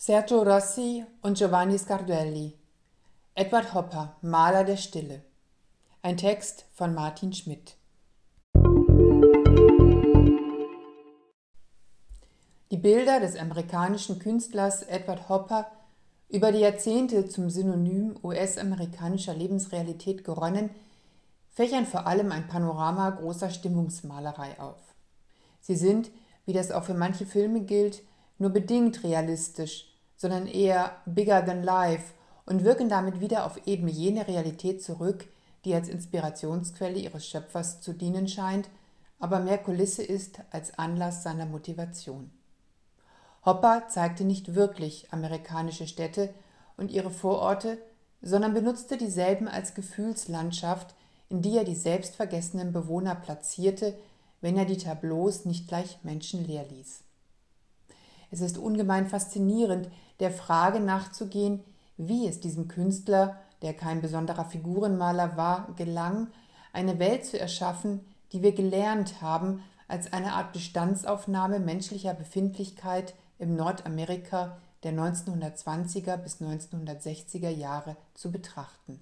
Sergio Rossi und Giovanni Scardelli. Edward Hopper, Maler der Stille. Ein Text von Martin Schmidt. Die Bilder des amerikanischen Künstlers Edward Hopper, über die Jahrzehnte zum Synonym US-amerikanischer Lebensrealität geronnen, fächern vor allem ein Panorama großer Stimmungsmalerei auf. Sie sind, wie das auch für manche Filme gilt, nur bedingt realistisch, sondern eher bigger than life und wirken damit wieder auf eben jene Realität zurück, die als Inspirationsquelle ihres Schöpfers zu dienen scheint, aber mehr Kulisse ist als Anlass seiner Motivation. Hopper zeigte nicht wirklich amerikanische Städte und ihre Vororte, sondern benutzte dieselben als Gefühlslandschaft, in die er die selbstvergessenen Bewohner platzierte, wenn er die Tableaus nicht gleich menschenleer ließ. Es ist ungemein faszinierend, der Frage nachzugehen, wie es diesem Künstler, der kein besonderer Figurenmaler war, gelang, eine Welt zu erschaffen, die wir gelernt haben, als eine Art Bestandsaufnahme menschlicher Befindlichkeit im Nordamerika der 1920er bis 1960er Jahre zu betrachten.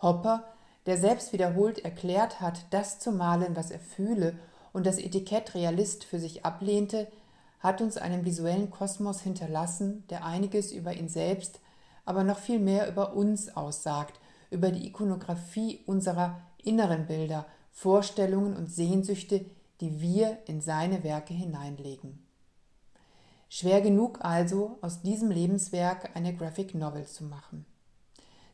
Hopper, der selbst wiederholt erklärt hat, das zu malen, was er fühle, und das Etikett Realist für sich ablehnte, hat uns einen visuellen Kosmos hinterlassen, der einiges über ihn selbst, aber noch viel mehr über uns aussagt, über die Ikonografie unserer inneren Bilder, Vorstellungen und Sehnsüchte, die wir in seine Werke hineinlegen. Schwer genug also, aus diesem Lebenswerk eine Graphic Novel zu machen.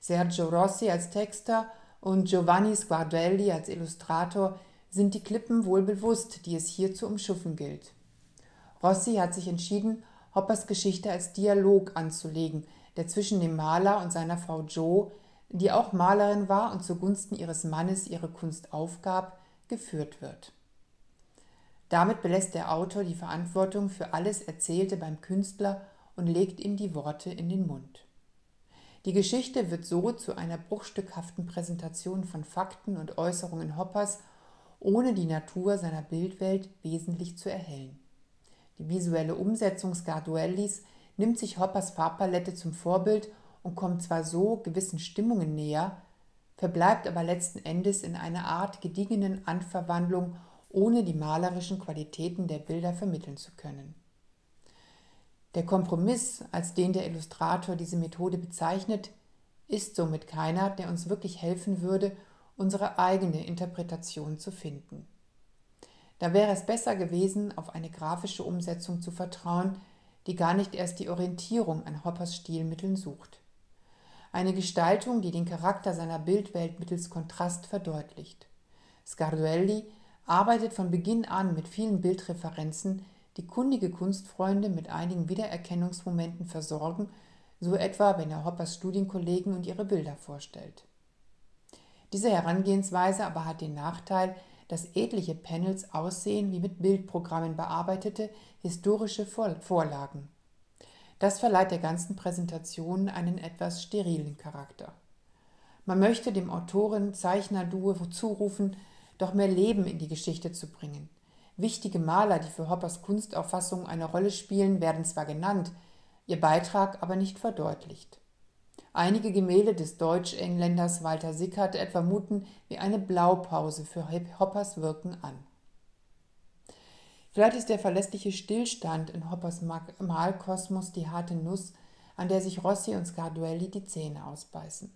Sergio Rossi als Texter und Giovanni Sguardelli als Illustrator sind die Klippen wohl bewusst, die es hier zu umschuffen gilt. Rossi hat sich entschieden, Hoppers Geschichte als Dialog anzulegen, der zwischen dem Maler und seiner Frau Jo, die auch Malerin war und zugunsten ihres Mannes ihre Kunst aufgab, geführt wird. Damit belässt der Autor die Verantwortung für alles Erzählte beim Künstler und legt ihm die Worte in den Mund. Die Geschichte wird so zu einer bruchstückhaften Präsentation von Fakten und Äußerungen Hoppers, ohne die Natur seiner Bildwelt wesentlich zu erhellen. Die visuelle Umsetzung Scarduellis nimmt sich Hoppers Farbpalette zum Vorbild und kommt zwar so gewissen Stimmungen näher, verbleibt aber letzten Endes in einer Art gediegenen Anverwandlung, ohne die malerischen Qualitäten der Bilder vermitteln zu können. Der Kompromiss, als den der Illustrator diese Methode bezeichnet, ist somit keiner, der uns wirklich helfen würde, unsere eigene Interpretation zu finden. Da wäre es besser gewesen, auf eine grafische Umsetzung zu vertrauen, die gar nicht erst die Orientierung an Hoppers Stilmitteln sucht. Eine Gestaltung, die den Charakter seiner Bildwelt mittels Kontrast verdeutlicht. Scarduelli arbeitet von Beginn an mit vielen Bildreferenzen, die kundige Kunstfreunde mit einigen Wiedererkennungsmomenten versorgen, so etwa wenn er Hoppers Studienkollegen und ihre Bilder vorstellt. Diese Herangehensweise aber hat den Nachteil, dass etliche Panels aussehen wie mit Bildprogrammen bearbeitete historische Vorlagen. Das verleiht der ganzen Präsentation einen etwas sterilen Charakter. Man möchte dem Autoren-Zeichner-Duo zurufen, doch mehr Leben in die Geschichte zu bringen. Wichtige Maler, die für Hoppers Kunstauffassung eine Rolle spielen, werden zwar genannt, ihr Beitrag aber nicht verdeutlicht. Einige Gemälde des Deutsch-Engländers Walter Sickert etwa muten wie eine Blaupause für Hoppers Wirken an. Vielleicht ist der verlässliche Stillstand in Hoppers Malkosmos die harte Nuss, an der sich Rossi und Scarduelli die Zähne ausbeißen.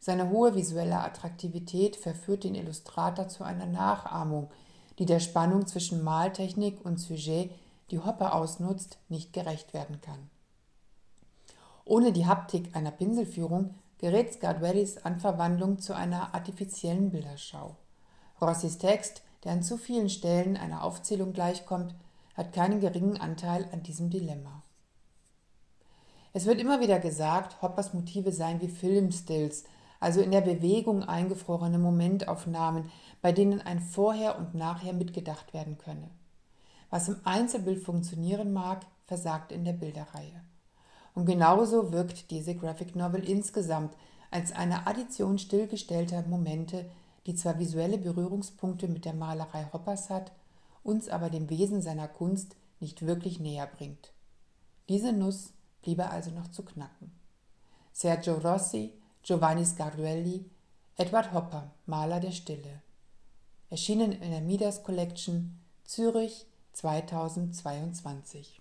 Seine hohe visuelle Attraktivität verführt den Illustrator zu einer Nachahmung, die der Spannung zwischen Maltechnik und Sujet, die Hopper ausnutzt, nicht gerecht werden kann. Ohne die Haptik einer Pinselführung gerät Scarduellis Anverwandlung zu einer artifiziellen Bilderschau. Rossis Text, der an zu vielen Stellen einer Aufzählung gleichkommt, hat keinen geringen Anteil an diesem Dilemma. Es wird immer wieder gesagt, Hoppers Motive seien wie Filmstills, also in der Bewegung eingefrorene Momentaufnahmen, bei denen ein Vorher und Nachher mitgedacht werden könne. Was im Einzelbild funktionieren mag, versagt in der Bilderreihe. Und genauso wirkt diese Graphic Novel insgesamt als eine Addition stillgestellter Momente, die zwar visuelle Berührungspunkte mit der Malerei Hoppers hat, uns aber dem Wesen seiner Kunst nicht wirklich näher bringt. Diese Nuss bliebe also noch zu knacken. Sergio Rossi, Giovanni Scarduelli, Edward Hopper, Maler der Stille. Erschienen in der Midas Collection Zürich 2022.